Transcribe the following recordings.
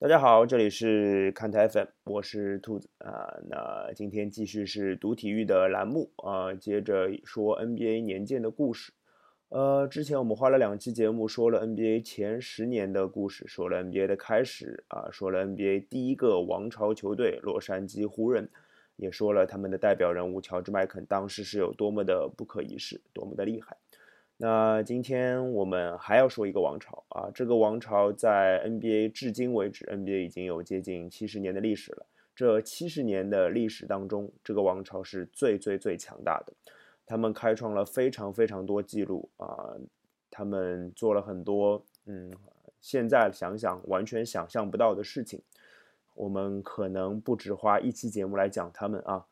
大家好，这里是看台粉，我是兔子啊。那今天继续是读体育的栏目啊，接着说 NBA 年鉴的故事。呃，之前我们花了两期节目说了 NBA 前十年的故事，说了 NBA 的开始啊，说了 NBA 第一个王朝球队洛杉矶湖人，也说了他们的代表人物乔治麦肯当时是有多么的不可一世，多么的厉害。那今天我们还要说一个王朝啊，这个王朝在 NBA 至今为止，NBA 已经有接近七十年的历史了。这七十年的历史当中，这个王朝是最最最强大的，他们开创了非常非常多记录啊，他们做了很多嗯，现在想想完全想象不到的事情，我们可能不止花一期节目来讲他们啊。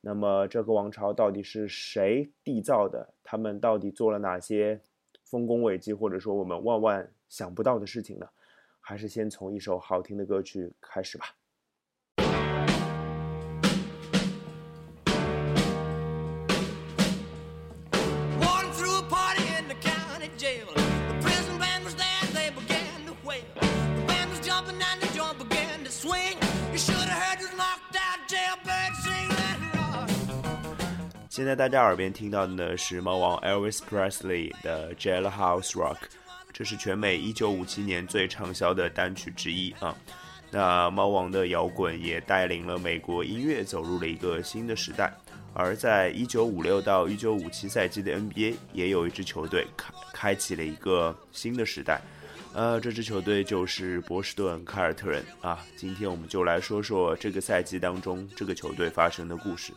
那么这个王朝到底是谁缔造的？他们到底做了哪些丰功伟绩，或者说我们万万想不到的事情呢？还是先从一首好听的歌曲开始吧。现在大家耳边听到的呢是猫王 Elvis Presley 的 Jailhouse Rock，这是全美1957年最畅销的单曲之一啊。那猫王的摇滚也带领了美国音乐走入了一个新的时代。而在1956到1957赛季的 NBA 也有一支球队开开启了一个新的时代，呃，这支球队就是波士顿凯尔特人啊。今天我们就来说说这个赛季当中这个球队发生的故事。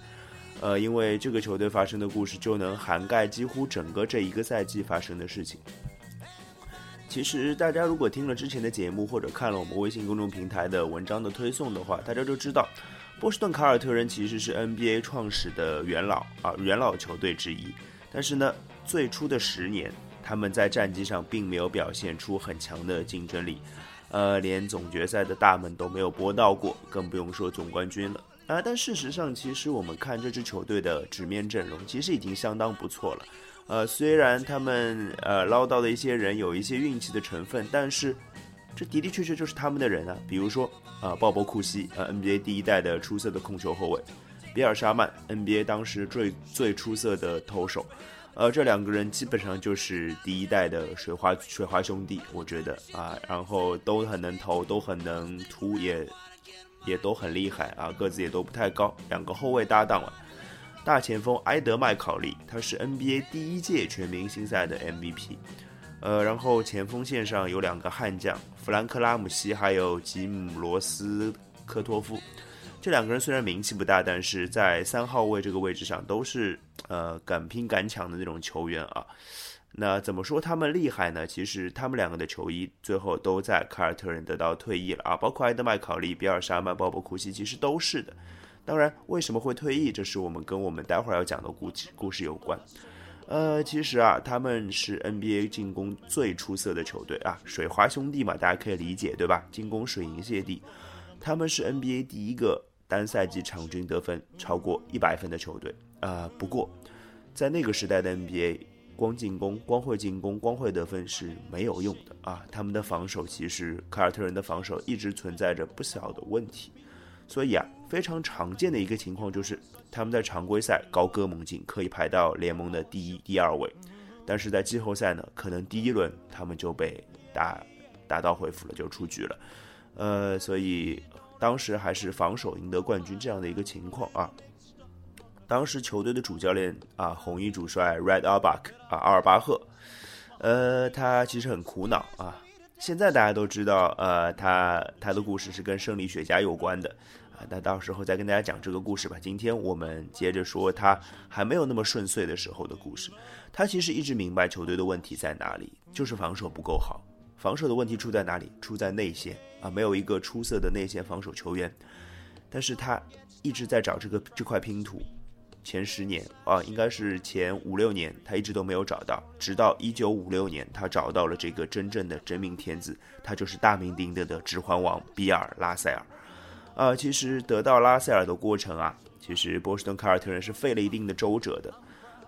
呃，因为这个球队发生的故事就能涵盖几乎整个这一个赛季发生的事情。其实，大家如果听了之前的节目，或者看了我们微信公众平台的文章的推送的话，大家就知道，波士顿凯尔特人其实是 NBA 创始的元老啊，元老球队之一。但是呢，最初的十年，他们在战绩上并没有表现出很强的竞争力，呃，连总决赛的大门都没有拨到过，更不用说总冠军了。啊，但事实上，其实我们看这支球队的纸面阵容，其实已经相当不错了。呃，虽然他们呃捞到的一些人有一些运气的成分，但是这的的确确就是他们的人啊。比如说啊，鲍勃库西，呃，NBA 第一代的出色的控球后卫；比尔沙曼，NBA 当时最最出色的投手。呃，这两个人基本上就是第一代的水花水花兄弟，我觉得啊，然后都很能投，都很能突，也。也都很厉害啊，个子也都不太高。两个后卫搭档了，大前锋埃德麦考利，他是 NBA 第一届全明星赛的 MVP。呃，然后前锋线上有两个悍将，弗兰克拉姆西还有吉姆罗斯科托夫。这两个人虽然名气不大，但是在三号位这个位置上都是呃敢拼敢抢的那种球员啊。那怎么说他们厉害呢？其实他们两个的球衣最后都在凯尔特人得到退役了啊，包括埃德麦考利、比尔沙曼、鲍勃库西，其实都是的。当然，为什么会退役，这是我们跟我们待会儿要讲的故事故事有关。呃，其实啊，他们是 NBA 进攻最出色的球队啊，水花兄弟嘛，大家可以理解对吧？进攻水银泻地，他们是 NBA 第一个单赛季场均得分超过一百分的球队啊。不过，在那个时代的 NBA。光进攻、光会进攻、光会得分是没有用的啊！他们的防守其实凯尔特人的防守一直存在着不小的问题，所以啊，非常常见的一个情况就是他们在常规赛高歌猛进，可以排到联盟的第一、第二位，但是在季后赛呢，可能第一轮他们就被打打道回府了，就出局了。呃，所以当时还是防守赢得冠军这样的一个情况啊。当时球队的主教练啊，红衣主帅 Red Auerbach 啊，阿尔巴赫，呃，他其实很苦恼啊。现在大家都知道，呃，他他的故事是跟胜利雪茄有关的啊。那到时候再跟大家讲这个故事吧。今天我们接着说他还没有那么顺遂的时候的故事。他其实一直明白球队的问题在哪里，就是防守不够好。防守的问题出在哪里？出在内线啊，没有一个出色的内线防守球员。但是他一直在找这个这块拼图。前十年啊，应该是前五六年，他一直都没有找到，直到一九五六年，他找到了这个真正的真命天子，他就是大名鼎鼎的指环王比尔拉塞尔。啊，其实得到拉塞尔的过程啊，其实波士顿凯尔特人是费了一定的周折的。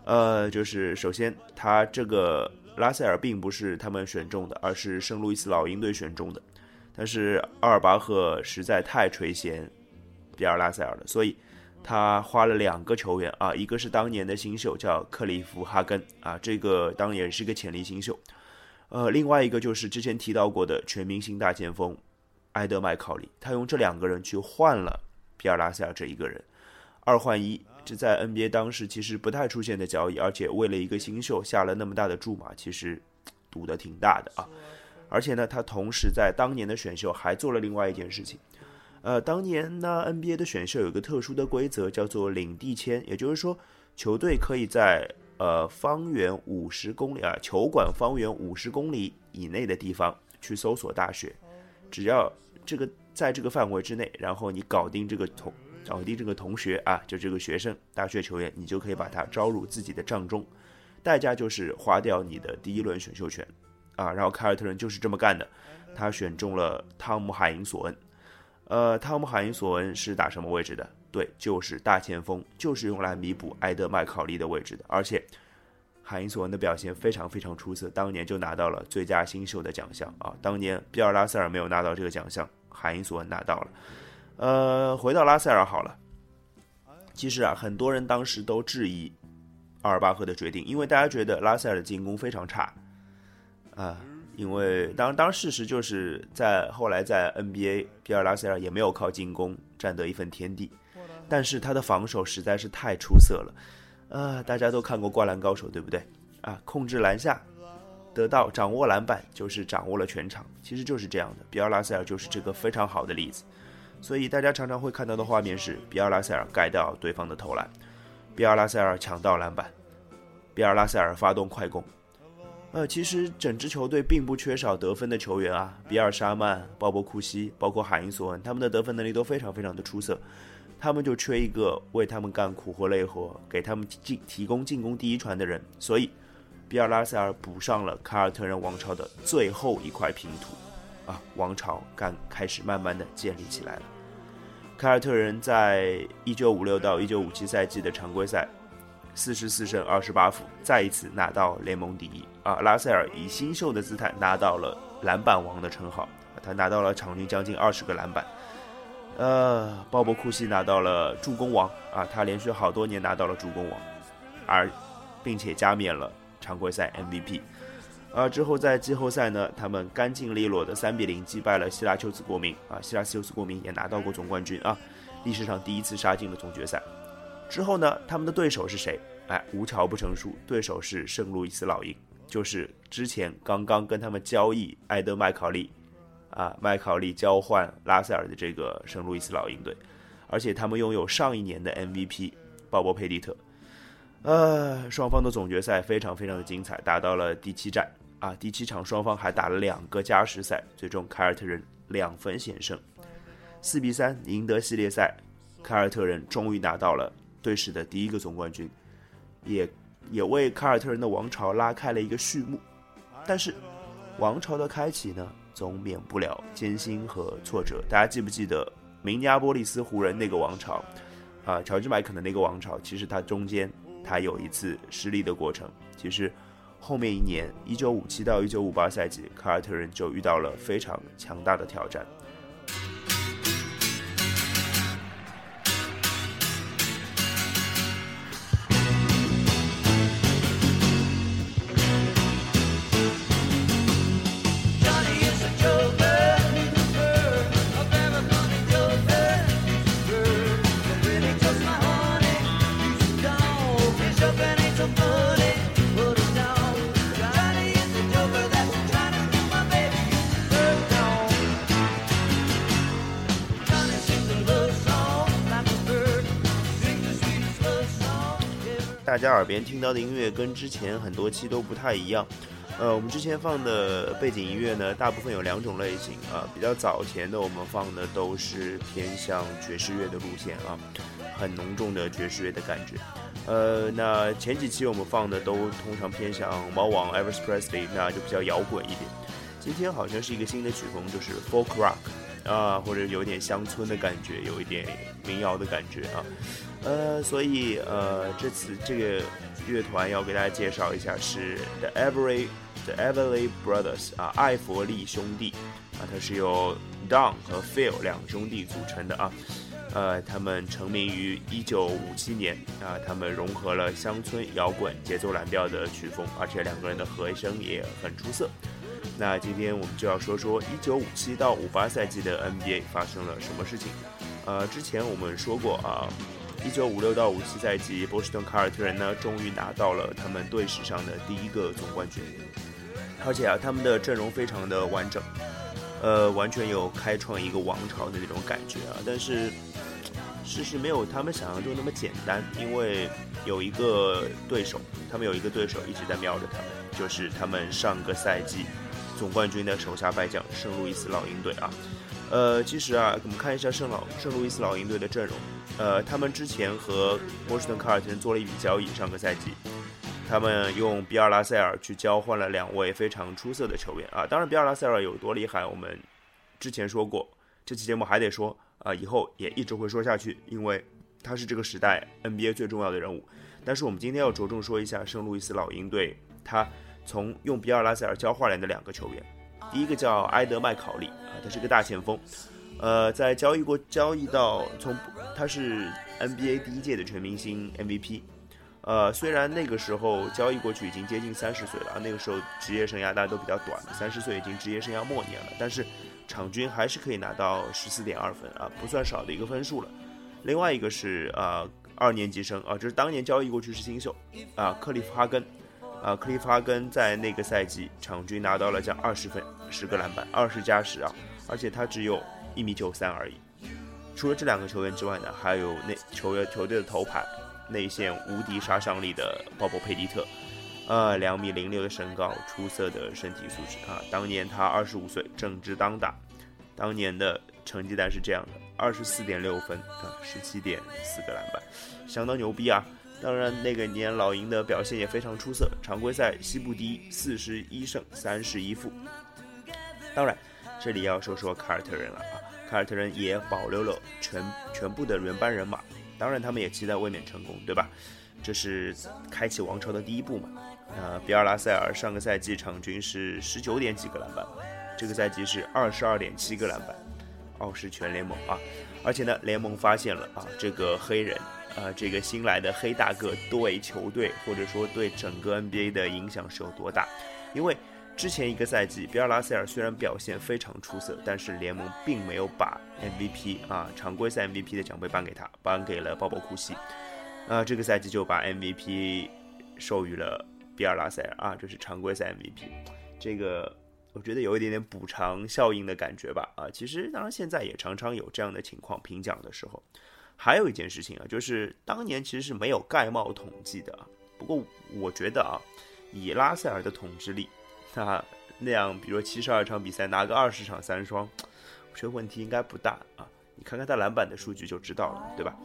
呃，就是首先他这个拉塞尔并不是他们选中的，而是圣路易斯老鹰队选中的。但是阿尔巴赫实在太垂涎比尔拉塞尔了，所以他花了两个球员啊，一个是当年的新秀叫克里夫哈根啊，这个当然也是个潜力新秀，呃，另外一个就是之前提到过的全明星大前锋埃德麦考利，他用这两个人去换了比尔拉塞尔这一个人，二换一，这在 NBA 当时其实不太出现的交易，而且为了一个新秀下了那么大的注码，其实赌的挺大的啊。而且呢，他同时在当年的选秀还做了另外一件事情。呃，当年呢，NBA 的选秀有一个特殊的规则，叫做领地签，也就是说，球队可以在呃方圆五十公里啊，球馆方圆五十公里以内的地方去搜索大学，只要这个在这个范围之内，然后你搞定这个同搞定这个同学啊，就这个学生大学球员，你就可以把他招入自己的帐中，代价就是花掉你的第一轮选秀权。啊，然后凯尔特人就是这么干的，他选中了汤姆海因索恩。呃，汤姆海因索恩是打什么位置的？对，就是大前锋，就是用来弥补埃德麦考利的位置的。而且海因索恩的表现非常非常出色，当年就拿到了最佳新秀的奖项啊。当年比尔拉塞尔没有拿到这个奖项，海因索恩拿到了。呃，回到拉塞尔好了。其实啊，很多人当时都质疑阿尔巴赫的决定，因为大家觉得拉塞尔的进攻非常差。啊，因为当当事实就是在后来在 NBA，比尔拉塞尔也没有靠进攻占得一份天地，但是他的防守实在是太出色了，啊，大家都看过《灌篮高手》对不对？啊，控制篮下，得到掌握篮板就是掌握了全场，其实就是这样的。比尔拉塞尔就是这个非常好的例子，所以大家常常会看到的画面是比尔拉塞尔盖掉对方的投篮，比尔拉塞尔抢到篮板，比尔拉塞尔发动快攻。呃，其实整支球队并不缺少得分的球员啊，比尔·沙曼、鲍勃·库西，包括海因索恩，他们的得分能力都非常非常的出色。他们就缺一个为他们干苦活累活，给他们进提供进攻第一传的人。所以，比尔·拉塞尔补上了凯尔特人王朝的最后一块拼图，啊，王朝刚开始慢慢的建立起来了。凯尔特人在一九五六到一九五七赛季的常规赛。四十四胜二十八负，再一次拿到联盟第一啊！拉塞尔以新秀的姿态拿到了篮板王的称号，他拿到了场均将近二十个篮板。呃，鲍勃库西拿到了助攻王啊，他连续好多年拿到了助攻王，而并且加冕了常规赛 MVP。啊，之后在季后赛呢，他们干净利落的三比零击败了希拉丘斯国民啊，希拉丘斯国民也拿到过总冠军啊，历史上第一次杀进了总决赛。之后呢，他们的对手是谁？哎，无巧不成书，对手是圣路易斯老鹰，就是之前刚刚跟他们交易埃德麦考利，啊，麦考利交换拉塞尔的这个圣路易斯老鹰队，而且他们拥有上一年的 MVP 鲍勃佩蒂特，呃，双方的总决赛非常非常的精彩，打到了第七战啊，第七场双方还打了两个加时赛，最终凯尔特人两分险胜，四比三赢得系列赛，凯尔特人终于拿到了。队史的第一个总冠军，也也为凯尔特人的王朝拉开了一个序幕。但是，王朝的开启呢，总免不了艰辛和挫折。大家记不记得明尼阿波利斯湖人那个王朝？啊，乔治麦肯的那个王朝，其实它中间它有一次失利的过程。其实后面一年，一九五七到一九五八赛季，凯尔特人就遇到了非常强大的挑战。家耳边听到的音乐跟之前很多期都不太一样，呃，我们之前放的背景音乐呢，大部分有两种类型啊，比较早前的我们放的都是偏向爵士乐的路线啊，很浓重的爵士乐的感觉，呃，那前几期我们放的都通常偏向猫王 e v e r s Presley，那就比较摇滚一点，今天好像是一个新的曲风，就是 folk rock 啊，或者有点乡村的感觉，有一点民谣的感觉啊。呃，所以呃，这次这个乐团要给大家介绍一下是 The Everly The Everly Brothers 啊，艾弗利兄弟啊，它是由 Don 和 Phil 两兄弟组成的啊。呃，他们成名于1957年啊，他们融合了乡村摇滚节奏蓝调的曲风，而且两个人的和声也很出色。那今天我们就要说说1957到58赛季的 NBA 发生了什么事情。呃，之前我们说过啊，1956到57赛季，波士顿凯尔特人呢终于拿到了他们队史上的第一个总冠军，而且啊，他们的阵容非常的完整，呃，完全有开创一个王朝的那种感觉啊，但是。事实没有他们想象中那么简单，因为有一个对手，他们有一个对手一直在瞄着他们，就是他们上个赛季总冠军的手下败将圣路易斯老鹰队啊。呃，其实啊，我们看一下圣老圣路易斯老鹰队的阵容，呃，他们之前和波士顿凯尔特人做了一笔交易，上个赛季，他们用比尔拉塞尔去交换了两位非常出色的球员啊。当然，比尔拉塞尔有多厉害，我们之前说过，这期节目还得说。啊，以后也一直会说下去，因为他是这个时代 NBA 最重要的人物。但是我们今天要着重说一下圣路易斯老鹰队，他从用比尔拉塞尔交换来的两个球员，第一个叫埃德麦考利啊，他是个大前锋，呃，在交易过交易到从他是 NBA 第一届的全明星 MVP，呃，虽然那个时候交易过去已经接近三十岁了，那个时候职业生涯大家都比较短，三十岁已经职业生涯末年了，但是。场均还是可以拿到十四点二分啊，不算少的一个分数了。另外一个是呃二年级生啊，这是当年交易过去是新秀啊，克利夫哈根啊，克利夫哈根在那个赛季场均拿到了将二十分、十个篮板、二十加十啊，而且他只有一米九三而已。除了这两个球员之外呢，还有那球员球队的头牌内线无敌杀伤力的鲍勃佩蒂特。呃，两米零六的身高，出色的身体素质啊！当年他二十五岁，正值当打，当年的成绩单是这样的：二十四点六分啊，十七点四个篮板，相当牛逼啊！当然，那个年老鹰的表现也非常出色，常规赛西部第一，四十一胜三十一负。当然，这里要说说凯尔特人了啊！凯尔特人也保留了全全部的原班人马，当然他们也期待卫冕成功，对吧？这是开启王朝的第一步嘛？呃，比尔拉塞尔上个赛季场均是十九点几个篮板，这个赛季是二十二点七个篮板，傲视全联盟啊！而且呢，联盟发现了啊，这个黑人啊，这个新来的黑大个对球队或者说对整个 NBA 的影响是有多大？因为之前一个赛季，比尔拉塞尔虽然表现非常出色，但是联盟并没有把 MVP 啊常规赛 MVP 的奖杯颁给他，颁给了鲍勃库西。啊，这个赛季就把 MVP 授予了比尔拉塞尔啊，这是常规赛 MVP。这个我觉得有一点点补偿效应的感觉吧。啊，其实当然现在也常常有这样的情况，评奖的时候。还有一件事情啊，就是当年其实是没有盖帽统计的。不过我觉得啊，以拉塞尔的统治力，那那样，比如说七十二场比赛拿个二十场三双，我觉得问题应该不大啊。你看看他篮板的数据就知道了，对吧？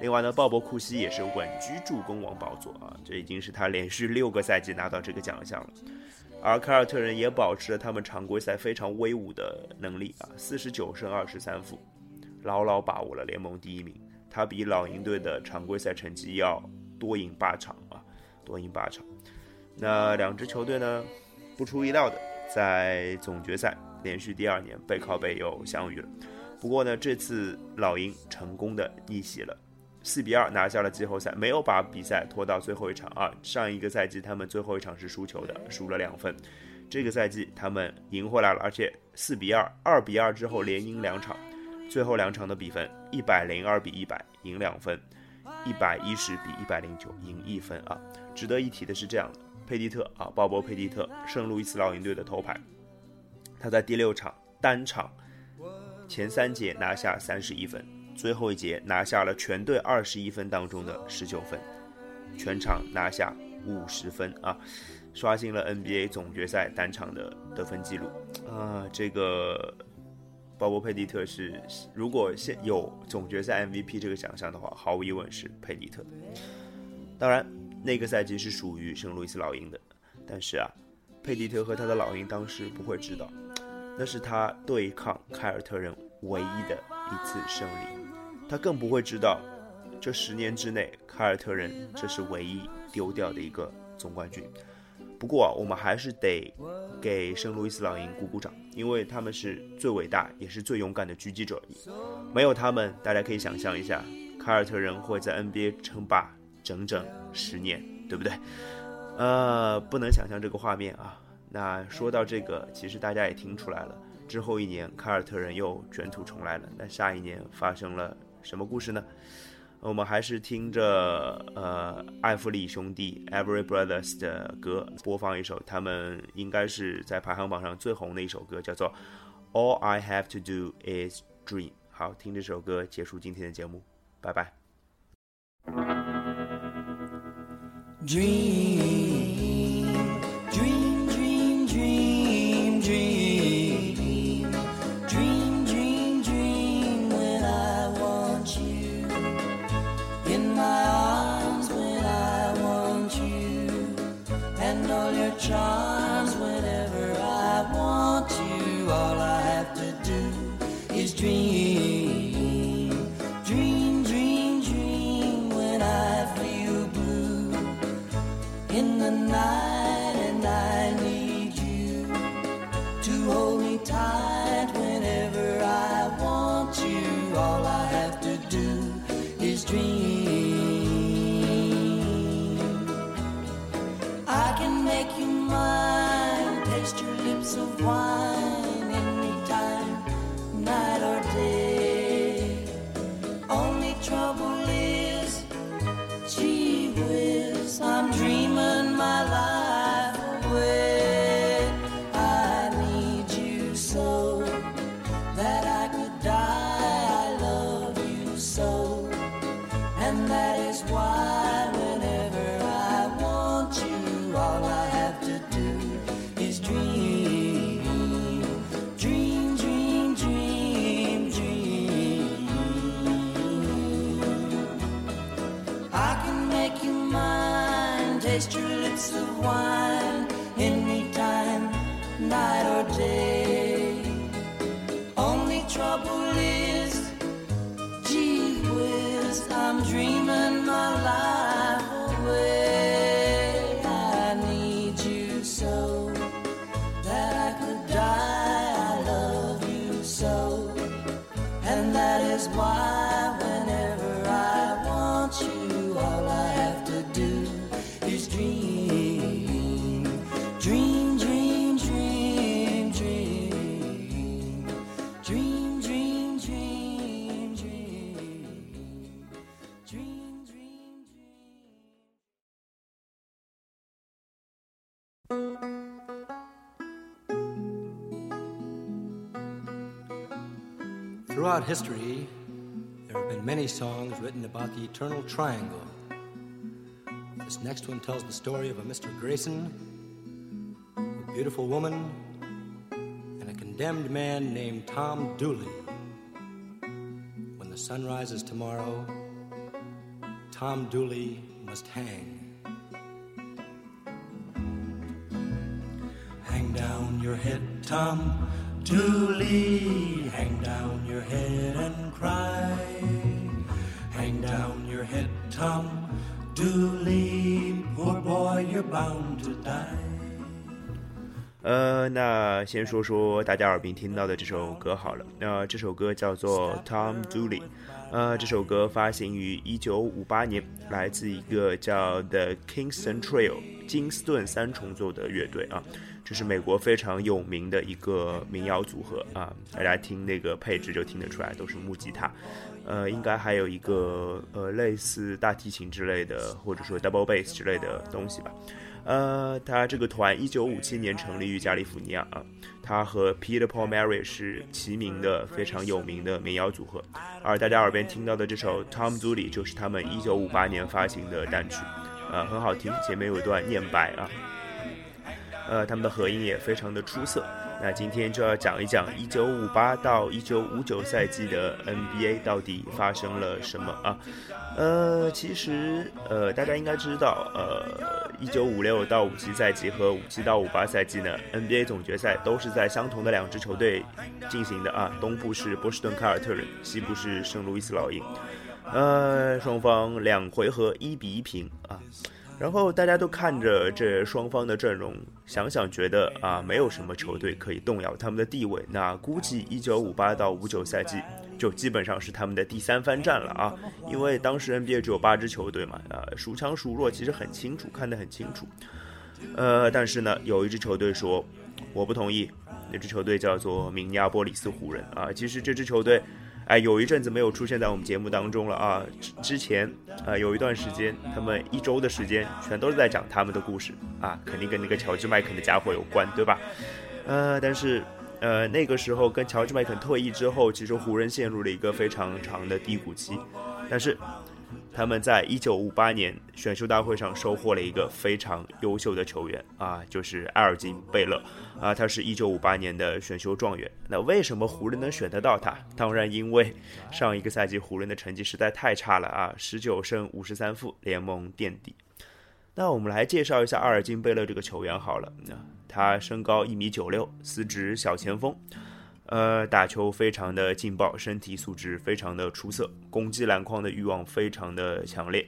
另外呢，鲍勃库西也是稳居助攻王宝座啊，这已经是他连续六个赛季拿到这个奖项了。而凯尔特人也保持了他们常规赛非常威武的能力啊，四十九胜二十三负，牢牢把握了联盟第一名。他比老鹰队的常规赛成绩要多赢八场啊，多赢八场。那两支球队呢，不出意料的，在总决赛连续第二年背靠背又相遇了。不过呢，这次老鹰成功的逆袭了。四比二拿下了季后赛，没有把比赛拖到最后一场啊！上一个赛季他们最后一场是输球的，输了两分。这个赛季他们赢回来了，而且四比二、二比二之后连赢两场，最后两场的比分一百零二比一百赢两分，一百一十比一百零九赢一分啊！值得一提的是这样的，佩蒂特啊，鲍勃·佩蒂特，圣路易斯老鹰队的头牌，他在第六场单场前三节拿下三十一分。最后一节拿下了全队二十一分当中的十九分，全场拿下五十分啊，刷新了 NBA 总决赛单场的得分记录啊！这个鲍勃佩蒂特是，如果现有总决赛 MVP 这个奖项的话，毫无疑问是佩蒂特。当然，那个赛季是属于圣路易斯老鹰的，但是啊，佩蒂特和他的老鹰当时不会知道，那是他对抗凯尔特人唯一的一次胜利。他更不会知道，这十年之内，凯尔特人这是唯一丢掉的一个总冠军。不过啊，我们还是得给圣路易斯老鹰鼓鼓掌，因为他们是最伟大也是最勇敢的狙击者。没有他们，大家可以想象一下，凯尔特人会在 NBA 称霸整整十年，对不对？呃，不能想象这个画面啊。那说到这个，其实大家也听出来了，之后一年凯尔特人又卷土重来了。那下一年发生了什么故事呢？我们还是听着呃艾弗里兄弟 Every Brothers 的歌，播放一首他们应该是在排行榜上最红的一首歌，叫做 All I Have to Do Is Dream。好，听这首歌结束今天的节目，拜拜。Dream, dream, dream, dream, dream, dream, dream, when I want you in my arms when I want you and all your. Throughout history, there have been many songs written about the eternal triangle. This next one tells the story of a Mr. Grayson, beautiful woman, and a condemned man named Tom Dooley. When the sun rises tomorrow, Tom Dooley must hang. Hang down your head, Tom Dooley, hang down your head and cry. Hang down your head, Tom Dooley, poor boy, you're bound to die. 呃，那先说说大家耳边听到的这首歌好了。那这首歌叫做 Tom Dooley，呃，这首歌发行于一九五八年，来自一个叫 The Kingston Trio 金斯顿三重奏的乐队啊。这是美国非常有名的一个民谣组合啊，大家听那个配置就听得出来，都是木吉他，呃，应该还有一个呃类似大提琴之类的，或者说 double bass 之类的东西吧。呃，他这个团一九五七年成立于加利福尼亚啊，他和 Peter Paul Mary 是齐名的非常有名的民谣组合，而大家耳边听到的这首 Tom dooli 就是他们一九五八年发行的单曲，呃，很好听，前面有一段念白啊。呃，他们的合音也非常的出色。那今天就要讲一讲1958到1959赛季的 NBA 到底发生了什么啊？呃，其实呃，大家应该知道，呃，1956到57赛季和57到58赛季呢，NBA 总决赛都是在相同的两支球队进行的啊。东部是波士顿凯尔特人，西部是圣路易斯老鹰。呃，双方两回合一比一平啊。然后大家都看着这双方的阵容，想想觉得啊，没有什么球队可以动摇他们的地位。那估计一九五八到五九赛季就基本上是他们的第三番战了啊，因为当时 NBA 只有八支球队嘛，啊，孰强孰弱其实很清楚，看得很清楚。呃，但是呢，有一支球队说我不同意，那支球队叫做明尼阿波里斯湖人啊，其实这支球队。哎，有一阵子没有出现在我们节目当中了啊！之前，啊，有一段时间，他们一周的时间全都是在讲他们的故事啊，肯定跟那个乔治麦肯的家伙有关，对吧？呃，但是，呃，那个时候跟乔治麦肯退役之后，其实湖人陷入了一个非常长的低谷期，但是。他们在一九五八年选秀大会上收获了一个非常优秀的球员啊，就是埃尔金贝勒啊，他是一九五八年的选秀状元。那为什么湖人能选得到他？当然因为上一个赛季湖人的成绩实在太差了啊，十九胜五十三负，联盟垫底。那我们来介绍一下阿尔金贝勒这个球员好了，那他身高一米九六，司职小前锋。呃，打球非常的劲爆，身体素质非常的出色，攻击篮筐的欲望非常的强烈。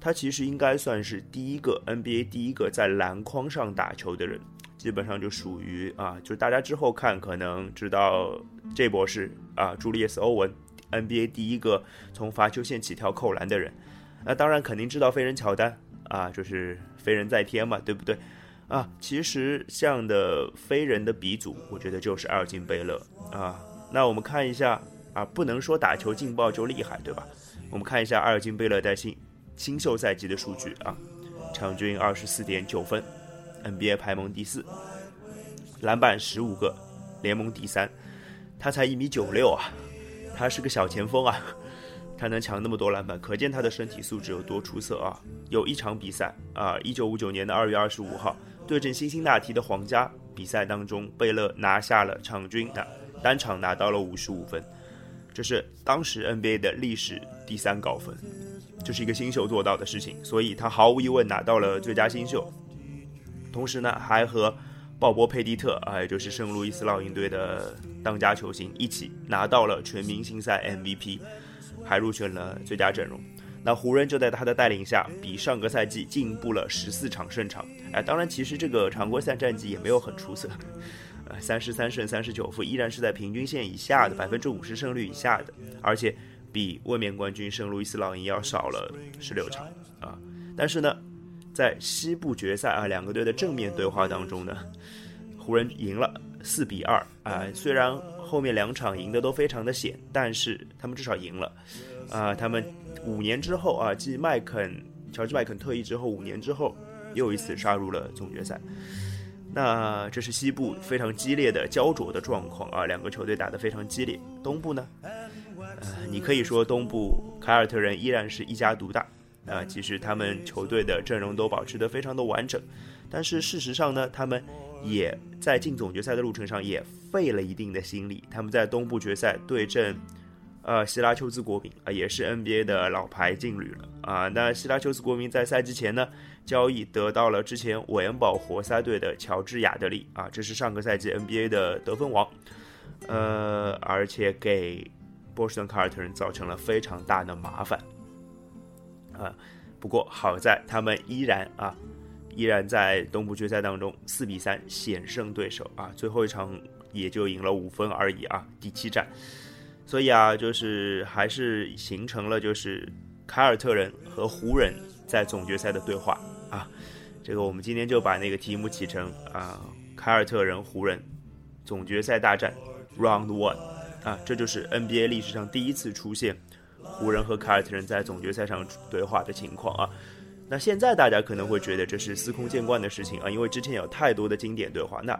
他其实应该算是第一个 NBA 第一个在篮筐上打球的人，基本上就属于啊，就是大家之后看可能知道这博士啊，朱利叶斯·欧文，NBA 第一个从罚球线起跳扣篮的人。那当然肯定知道飞人乔丹啊，就是飞人在天嘛，对不对？啊，其实这样的飞人的鼻祖，我觉得就是阿尔金贝勒啊。那我们看一下啊，不能说打球劲爆就厉害，对吧？我们看一下阿尔金贝勒在新新秀赛季的数据啊，场均二十四点九分，NBA 排盟第四，篮板十五个，联盟第三。他才一米九六啊，他是个小前锋啊，他能抢那么多篮板，可见他的身体素质有多出色啊。有一场比赛啊，一九五九年的二月二十五号。对阵辛辛那提的皇家比赛当中，贝勒拿下了场均啊单场拿到了五十五分，这是当时 NBA 的历史第三高分，这是一个新秀做到的事情，所以他毫无疑问拿到了最佳新秀。同时呢，还和鲍勃佩蒂特啊，也就是圣路易斯老鹰队的当家球星一起拿到了全明星赛 MVP，还入选了最佳阵容。那湖人就在他的带领下，比上个赛季进步了十四场胜场。哎，当然，其实这个常规赛战绩也没有很出色，呃，三十三胜三十九负，依然是在平均线以下的百分之五十胜率以下的，而且比卫冕冠军圣路易斯老鹰要少了十六场啊。但是呢，在西部决赛啊，两个队的正面对话当中呢，湖人赢了四比二啊。虽然后面两场赢的都非常的险，但是他们至少赢了啊，他们。五年之后啊，继麦肯、乔治麦肯退役之后，五年之后又一次杀入了总决赛。那这是西部非常激烈的焦灼的状况啊，两个球队打得非常激烈。东部呢，呃，你可以说东部凯尔特人依然是一家独大啊，其实他们球队的阵容都保持得非常的完整，但是事实上呢，他们也在进总决赛的路程上也费了一定的心力。他们在东部决赛对阵。呃，希拉丘兹国民啊，也是 NBA 的老牌劲旅了啊。那希拉丘兹国民在赛季前呢，交易得到了之前韦恩堡活塞队的乔治亚德利啊，这是上个赛季 NBA 的得分王，呃，而且给波士顿凯尔特人造成了非常大的麻烦啊。不过好在他们依然啊，依然在东部决赛当中四比三险胜对手啊，最后一场也就赢了五分而已啊，第七战。所以啊，就是还是形成了就是凯尔特人和湖人在总决赛的对话啊。这个我们今天就把那个题目起成啊，凯尔特人湖人总决赛大战 Round One 啊，这就是 NBA 历史上第一次出现湖人和凯尔特人在总决赛上对话的情况啊。那现在大家可能会觉得这是司空见惯的事情啊，因为之前有太多的经典对话。那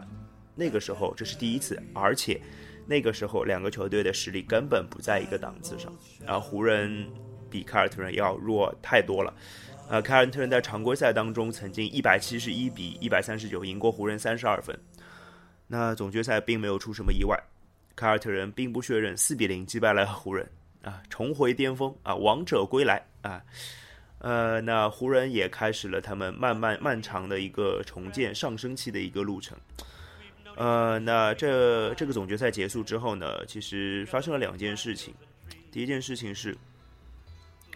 那个时候这是第一次，而且。那个时候，两个球队的实力根本不在一个档次上，啊，湖人比凯尔特人要弱太多了，呃，凯尔特人在常规赛当中曾经一百七十一比一百三十九赢过湖人三十二分，那总决赛并没有出什么意外，凯尔特人兵不血刃四比零击败了湖人，啊，重回巅峰啊，王者归来啊，呃，那湖人也开始了他们漫漫漫长的一个重建上升期的一个路程。呃，那这这个总决赛结束之后呢，其实发生了两件事情。第一件事情是，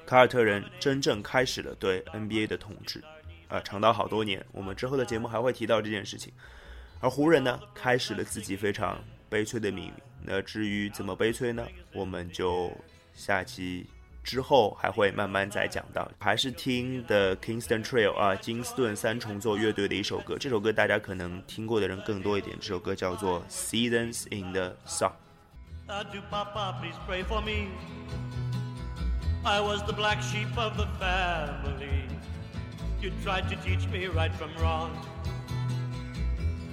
凯尔特人真正开始了对 NBA 的统治，呃，长达好多年。我们之后的节目还会提到这件事情。而湖人呢，开始了自己非常悲催的命运。那至于怎么悲催呢？我们就下期之后还会慢慢再讲到。还是听的 Kingston Trio 啊，金斯顿三重奏乐队的一首歌。这首歌大家可能听过的人更多一点。这首歌叫做 Seasons in the Sun。Do Papa please pray for me? I was the black sheep of the family. You tried to teach me right from wrong.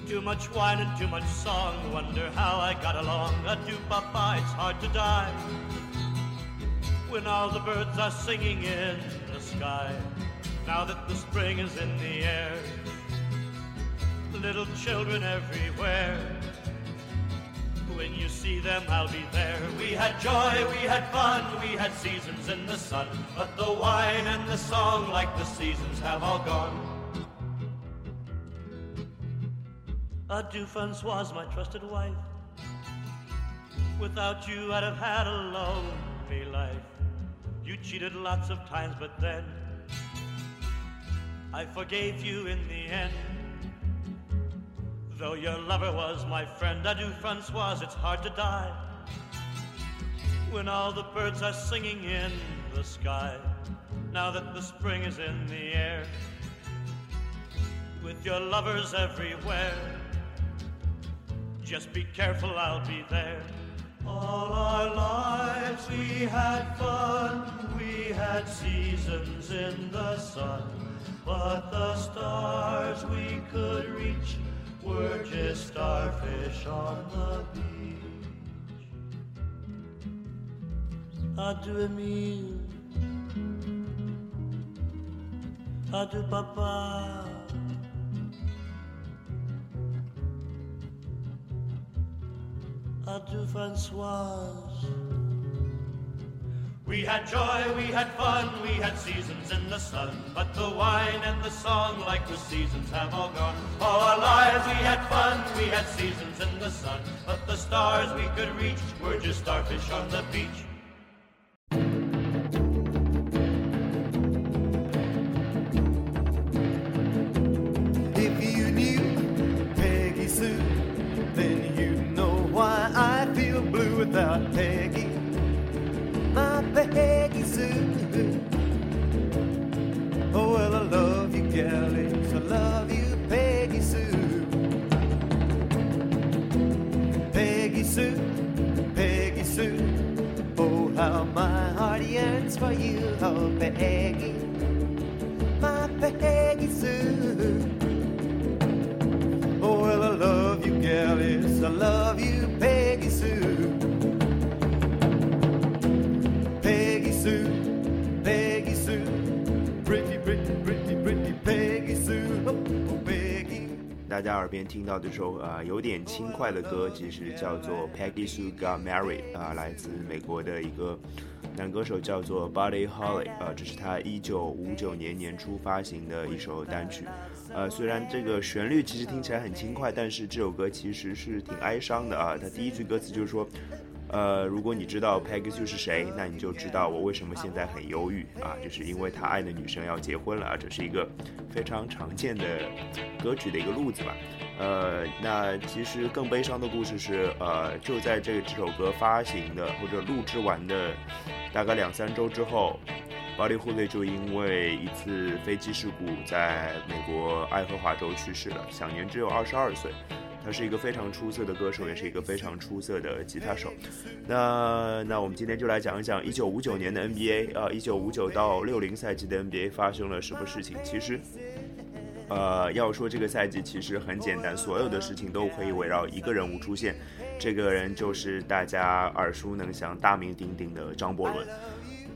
Too much wine and too much song. Wonder how I got along. Adieu, Papa, it's hard to die. When all the birds are singing in the sky. Now that the spring is in the air. Little children everywhere when you see them, I'll be there. We had joy, we had fun, we had seasons in the sun. But the wine and the song, like the seasons, have all gone. Adieu, Francoise, my trusted wife. Without you, I'd have had a lonely life. You cheated lots of times, but then I forgave you in the end. Though your lover was my friend, adieu, Francoise, it's hard to die. When all the birds are singing in the sky, now that the spring is in the air, with your lovers everywhere, just be careful, I'll be there. All our lives we had fun, we had seasons in the sun, but the stars we could reach were just starfish on the beach. Adieu, Emile. Adieu, Francoise. We had joy, we had fun, we had seasons in the sun. But the wine and the song, like the seasons, have all gone. All our lives we had fun, we had seasons in the sun. But the stars we could reach were just starfish on the beach. 大家耳边听到这首啊、呃有点轻快的歌，其实叫做《Peggy Sue Got Married》啊、来自美国的一个男歌手叫做 Buddy Holly 啊、这是他一九五九年年初发行的一首单曲。呃，虽然这个旋律其实听起来很轻快，但是这首歌其实是挺哀伤的啊。它第一句歌词就是说。呃，如果你知道 Peggy Sue 是谁，那你就知道我为什么现在很忧郁啊，就是因为他爱的女生要结婚了啊，这是一个非常常见的歌曲的一个路子吧。呃，那其实更悲伤的故事是，呃，就在这这首歌发行的或者录制完的大概两三周之后，Buddy Holly 就因为一次飞机事故在美国爱荷华州去世了，享年只有二十二岁。他是一个非常出色的歌手，也是一个非常出色的吉他手。那那我们今天就来讲一讲一九五九年的 NBA 啊，一九五九到六零赛季的 NBA 发生了什么事情？其实，呃，要说这个赛季其实很简单，所有的事情都可以围绕一个人物出现，这个人就是大家耳熟能详、大名鼎鼎的张伯伦。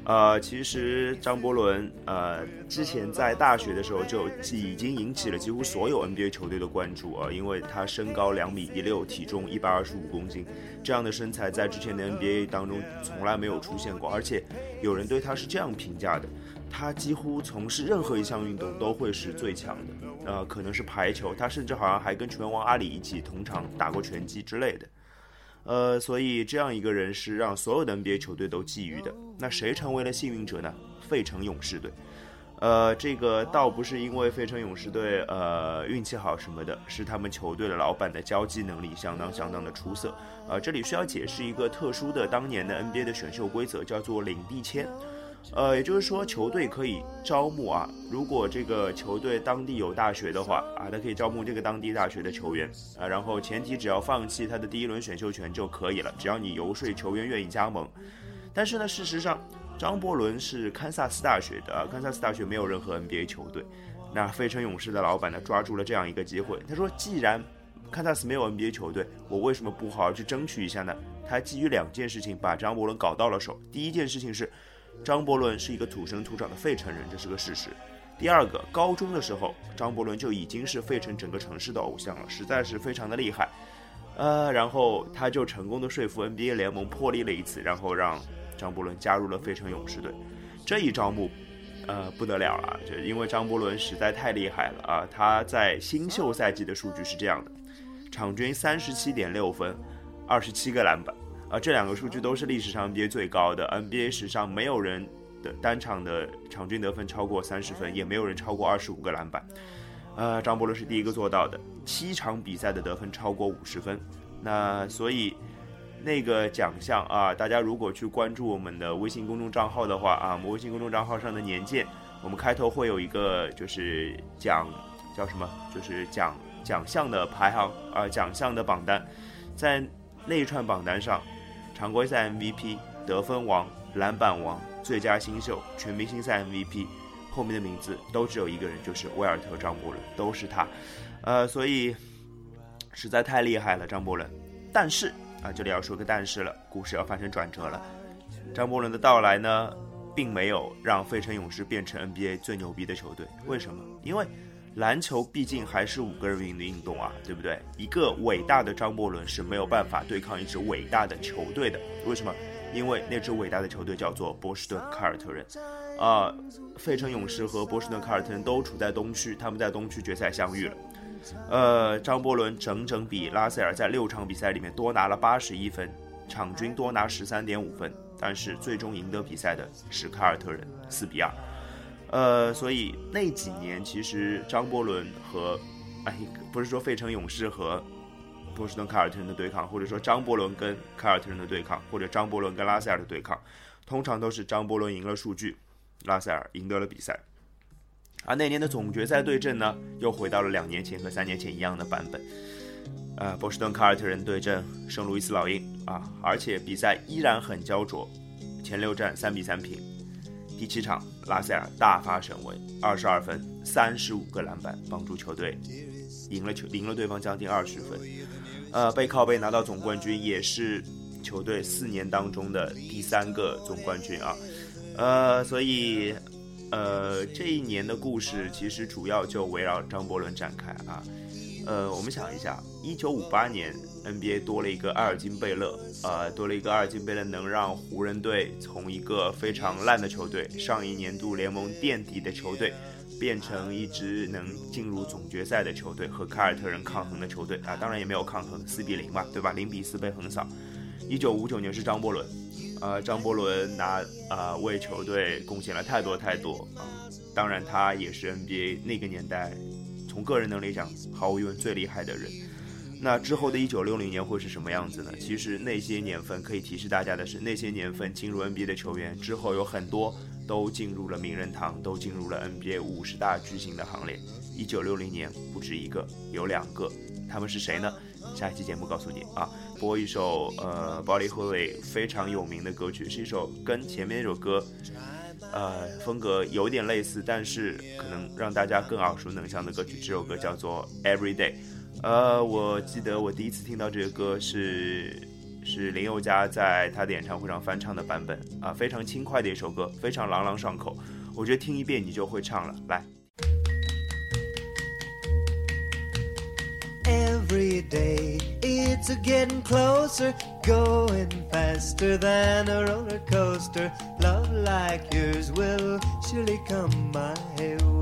呃，其实张伯伦，呃，之前在大学的时候就已经引起了几乎所有 NBA 球队的关注啊，因为他身高两米一六，体重一百二十五公斤，这样的身材在之前的 NBA 当中从来没有出现过，而且有人对他是这样评价的，他几乎从事任何一项运动都会是最强的，呃，可能是排球，他甚至好像还跟拳王阿里一起同场打过拳击之类的。呃，所以这样一个人是让所有的 NBA 球队都觊觎的。那谁成为了幸运者呢？费城勇士队。呃，这个倒不是因为费城勇士队呃运气好什么的，是他们球队的老板的交际能力相当相当的出色。呃，这里需要解释一个特殊的当年的 NBA 的选秀规则，叫做领地签。呃，也就是说，球队可以招募啊，如果这个球队当地有大学的话啊，他可以招募这个当地大学的球员啊，然后前提只要放弃他的第一轮选秀权就可以了，只要你游说球员愿意加盟。但是呢，事实上。张伯伦是堪萨斯大学的，堪萨斯大学没有任何 NBA 球队。那费城勇士的老板呢，抓住了这样一个机会，他说：“既然堪萨斯没有 NBA 球队，我为什么不好好去争取一下呢？”他基于两件事情把张伯伦搞到了手。第一件事情是，张伯伦是一个土生土长的费城人，这是个事实。第二个，高中的时候，张伯伦就已经是费城整个城市的偶像了，实在是非常的厉害。呃，然后他就成功的说服 NBA 联盟破例了一次，然后让。张伯伦加入了费城勇士队，这一招募，呃，不得了了，就因为张伯伦实在太厉害了啊！他在新秀赛季的数据是这样的：场均三十七点六分，二十七个篮板，啊，这两个数据都是历史上 NBA 最高的，NBA 史上没有人的单场的场均得分超过三十分，也没有人超过二十五个篮板，呃，张伯伦是第一个做到的，七场比赛的得分超过五十分，那所以。那个奖项啊，大家如果去关注我们的微信公众账号的话啊，我们微信公众账号上的年鉴，我们开头会有一个就是奖叫什么，就是奖奖项的排行啊，奖项的榜单，在那一串榜单上，常规赛 MVP、得分王、篮板王、最佳新秀、全明星赛 MVP，后面的名字都只有一个人，就是威尔特·张伯伦，都是他，呃，所以实在太厉害了，张伯伦，但是。啊，这里要说个但是了，故事要发生转折了。张伯伦的到来呢，并没有让费城勇士变成 NBA 最牛逼的球队。为什么？因为篮球毕竟还是五个人赢的运动啊，对不对？一个伟大的张伯伦是没有办法对抗一支伟大的球队的。为什么？因为那支伟大的球队叫做波士顿凯尔特人。啊，费城勇士和波士顿凯尔特人都处在东区，他们在东区决赛相遇了。呃，张伯伦整整比拉塞尔在六场比赛里面多拿了八十一分，场均多拿十三点五分，但是最终赢得比赛的是凯尔特人四比二。呃，所以那几年其实张伯伦和，哎，不是说费城勇士和波士顿凯尔特人的对抗，或者说张伯伦跟凯尔特人的对抗，或者张伯伦跟拉塞尔的对抗，通常都是张伯伦赢了数据，拉塞尔赢得了比赛。而那年的总决赛对阵呢，又回到了两年前和三年前一样的版本。呃，波士顿凯尔特人对阵圣路易斯老鹰啊，而且比赛依然很焦灼，前六战三比三平。第七场，拉塞尔大发神威，二十二分，三十五个篮板，帮助球队赢了球，赢了对方将近二十分。呃，背靠背拿到总冠军，也是球队四年当中的第三个总冠军啊。呃，所以。呃，这一年的故事其实主要就围绕张伯伦展开啊。呃，我们想一下，一九五八年 NBA 多了一个阿尔金贝勒，呃，多了一个阿尔金贝勒，能让湖人队从一个非常烂的球队，上一年度联盟垫底的球队，变成一支能进入总决赛的球队，和凯尔特人抗衡的球队啊。当然也没有抗衡，四比零嘛，对吧？零比四被横扫。一九五九年是张伯伦。呃，张伯伦拿啊为球队贡献了太多太多啊，当然他也是 NBA 那个年代从个人能力讲毫无疑问最厉害的人。那之后的一九六零年会是什么样子呢？其实那些年份可以提示大家的是，那些年份进入 NBA 的球员之后有很多都进入了名人堂，都进入了 NBA 五十大巨星的行列。一九六零年不止一个，有两个，他们是谁呢？下一期节目告诉你啊。播一首呃，保利·惠伟非常有名的歌曲，是一首跟前面那首歌，呃，风格有点类似，但是可能让大家更耳熟能详的歌曲。这首歌叫做《Every Day》。呃，我记得我第一次听到这个歌是是林宥嘉在他的演唱会上翻唱的版本啊，非常轻快的一首歌，非常朗朗上口。我觉得听一遍你就会唱了。来。every day. It's getting closer, going faster than a roller coaster. Love like yours will surely come my way.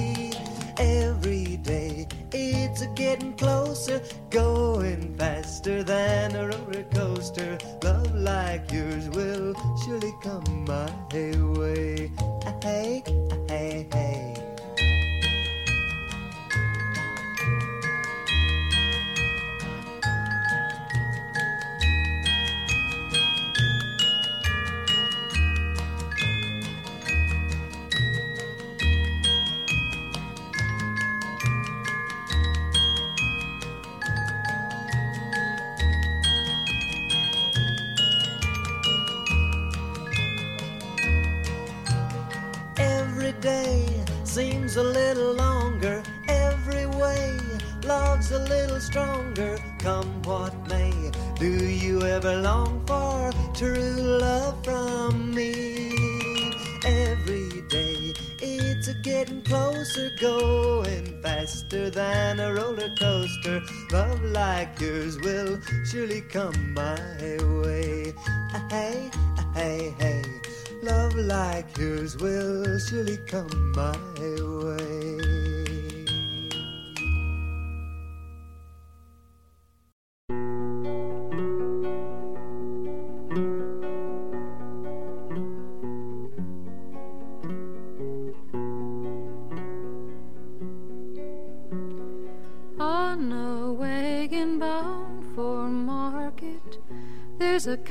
Every day it's a getting closer, going faster than a roller coaster. Love like yours will surely come my way.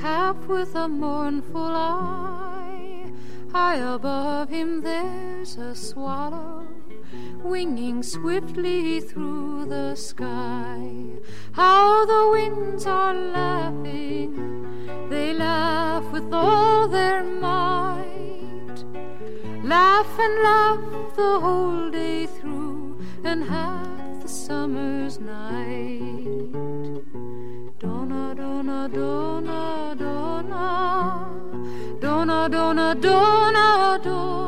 Calf with a mournful eye. High above him, there's a swallow winging swiftly through the sky. How the winds are laughing, they laugh with all their might. Laugh and laugh the whole day through, and half the summer's night. Donna, donna, donna, donna, donna, donna,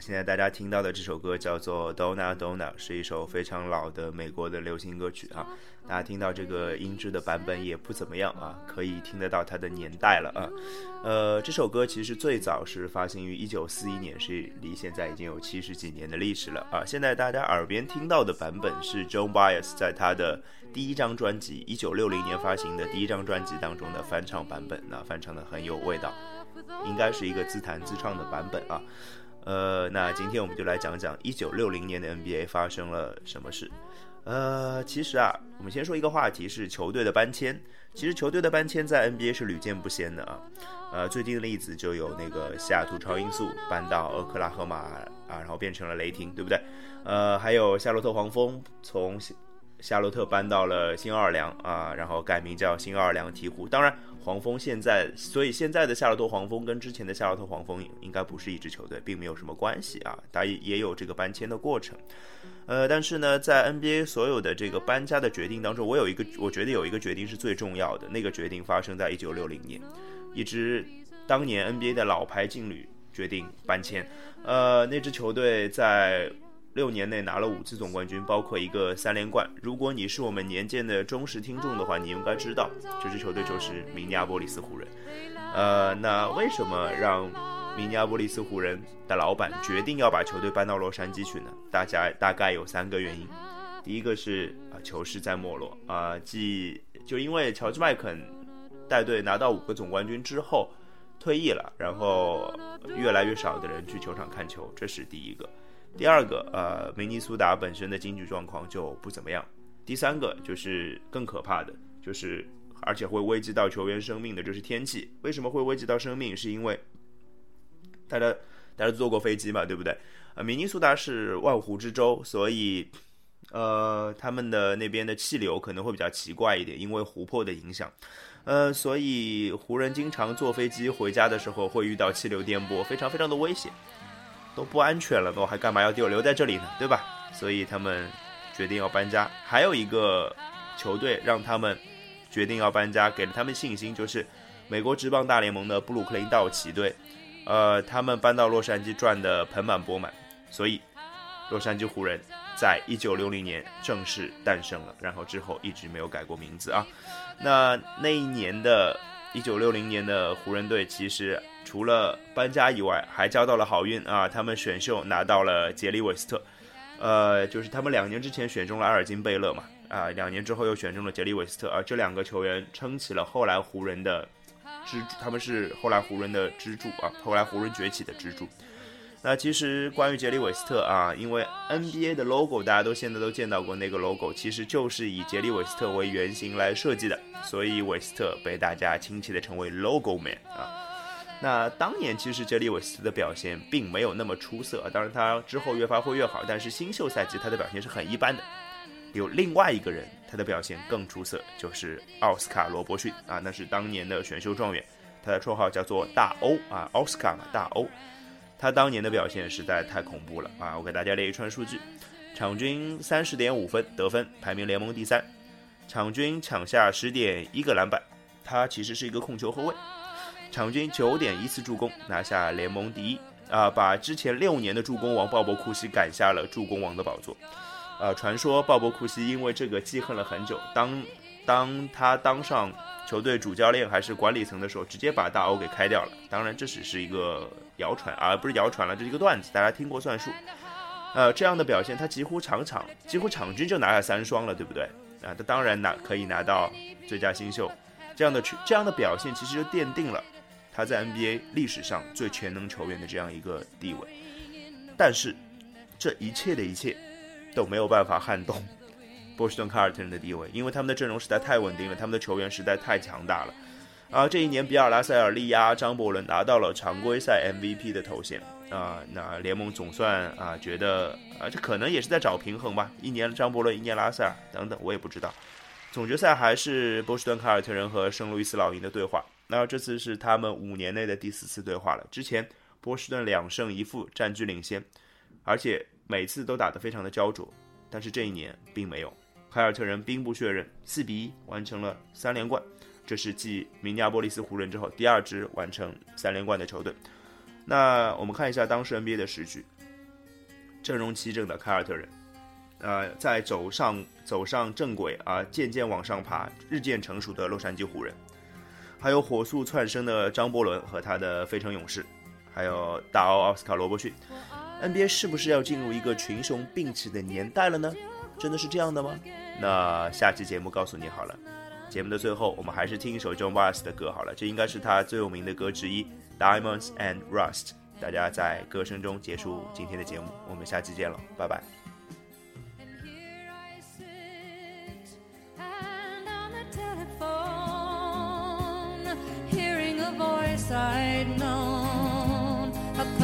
现在大家听到的这首歌叫做《Donna Donna》，是一首非常老的美国的流行歌曲啊。大家听到这个音质的版本也不怎么样啊，可以听得到它的年代了啊。呃，这首歌其实最早是发行于1941年，是离现在已经有七十几年的历史了啊。现在大家耳边听到的版本是 John Bias 在他的第一张专辑1960年发行的第一张专辑当中的翻唱版本，那翻唱的很有味道，应该是一个自弹自唱的版本啊。呃，那今天我们就来讲讲一九六零年的 NBA 发生了什么事。呃，其实啊，我们先说一个话题是球队的搬迁。其实球队的搬迁在 NBA 是屡见不鲜的啊。呃，最近的例子就有那个西雅图超音速搬到俄克拉荷马啊，然后变成了雷霆，对不对？呃，还有夏洛特黄蜂从夏夏洛特搬到了新奥尔良啊，然后改名叫新奥尔良鹈鹕。当然，黄蜂现在，所以现在的夏洛特黄蜂跟之前的夏洛特黄蜂应该不是一支球队，并没有什么关系啊。它也也有这个搬迁的过程。呃，但是呢，在 NBA 所有的这个搬家的决定当中，我有一个，我觉得有一个决定是最重要的。那个决定发生在1960年，一支当年 NBA 的老牌劲旅决定搬迁。呃，那支球队在六年内拿了五次总冠军，包括一个三连冠。如果你是我们年鉴的忠实听众的话，你应该知道这支球队就是明尼阿波利斯湖人。呃，那为什么让明尼阿波利斯湖人的老板决定要把球队搬到洛杉矶去呢？大家大概有三个原因。第一个是啊、球市在没落啊、继就因为乔治麦肯带队拿到五个总冠军之后退役了，然后越来越少的人去球场看球，这是第一个。第二个，呃，明尼苏达本身的经济状况就不怎么样。第三个就是更可怕的，就是而且会危及到球员生命的，就是天气。为什么会危及到生命？是因为大家大家坐过飞机嘛，对不对？呃，明尼苏达是万湖之州，所以呃，他们的那边的气流可能会比较奇怪一点，因为湖泊的影响。呃，所以湖人经常坐飞机回家的时候会遇到气流颠簸，非常非常的危险，都不安全了，我还干嘛要留留在这里呢？对吧？所以他们决定要搬家。还有一个球队让他们决定要搬家，给了他们信心，就是美国职棒大联盟的布鲁克林道奇队。呃，他们搬到洛杉矶赚的盆满钵满，所以洛杉矶湖人，在一九六零年正式诞生了，然后之后一直没有改过名字啊。那那一年的一九六零年的湖人队，其实除了搬家以外，还交到了好运啊！他们选秀拿到了杰里韦斯特，呃，就是他们两年之前选中了阿尔金贝勒嘛，啊，两年之后又选中了杰里韦斯特，啊，这两个球员撑起了后来湖人的。支柱，他们是后来湖人的支柱啊，后来湖人崛起的支柱。那其实关于杰里韦斯特啊，因为 NBA 的 logo 大家都现在都见到过，那个 logo 其实就是以杰里韦斯特为原型来设计的，所以韦斯特被大家亲切的称为 Logo Man 啊。那当年其实杰里韦斯的表现并没有那么出色，当然他之后越发挥越好，但是新秀赛季他的表现是很一般的。有另外一个人，他的表现更出色，就是奥斯卡罗伯逊啊，那是当年的选秀状元，他的绰号叫做大欧啊，奥斯卡嘛，大欧。他当年的表现实在太恐怖了啊！我给大家列一串数据：场均三十点五分得分，排名联盟第三；场均抢下十点一个篮板，他其实是一个控球后卫；场均九点一次助攻，拿下联盟第一啊！把之前六年的助攻王鲍勃库西赶下了助攻王的宝座。呃，传说鲍勃库西因为这个记恨了很久。当当他当上球队主教练还是管理层的时候，直接把大欧给开掉了。当然，这只是一个谣传，而不是谣传了，这是一个段子，大家听过算数。呃，这样的表现，他几乎场场几乎场均就拿下三双了，对不对？啊，他当然拿可以拿到最佳新秀。这样的这样的表现，其实就奠定了他在 NBA 历史上最全能球员的这样一个地位。但是，这一切的一切。都没有办法撼动波士顿凯尔特人的地位，因为他们的阵容实在太稳定了，他们的球员实在太强大了。啊，这一年比尔拉塞尔力压张伯伦拿到了常规赛 MVP 的头衔啊，那联盟总算啊觉得啊这可能也是在找平衡吧，一年张伯伦，一年拉塞尔等等，我也不知道。总决赛还是波士顿凯尔特人和圣路易斯老鹰的对话，那这次是他们五年内的第四次对话了。之前波士顿两胜一负占据领先，而且。每次都打得非常的焦灼，但是这一年并没有。凯尔特人兵不血刃，四比一完成了三连冠，这是继明尼阿波利斯湖人之后第二支完成三连冠的球队。那我们看一下当时 NBA 的时局，阵容齐整的凯尔特人，呃，在走上走上正轨啊，渐渐往上爬，日渐成熟的洛杉矶湖人，还有火速窜升的张伯伦和他的费城勇士，还有大奥奥斯卡罗伯逊。NBA 是不是要进入一个群雄并起的年代了呢？真的是这样的吗？那下期节目告诉你好了。节目的最后，我们还是听一首 John Bass 的歌好了，这应该是他最有名的歌之一，《Diamonds and Rust》。大家在歌声中结束今天的节目，我们下期见了，拜拜。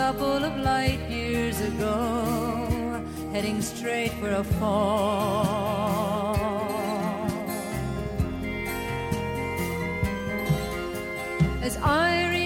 Couple of light years ago, heading straight for a fall. As I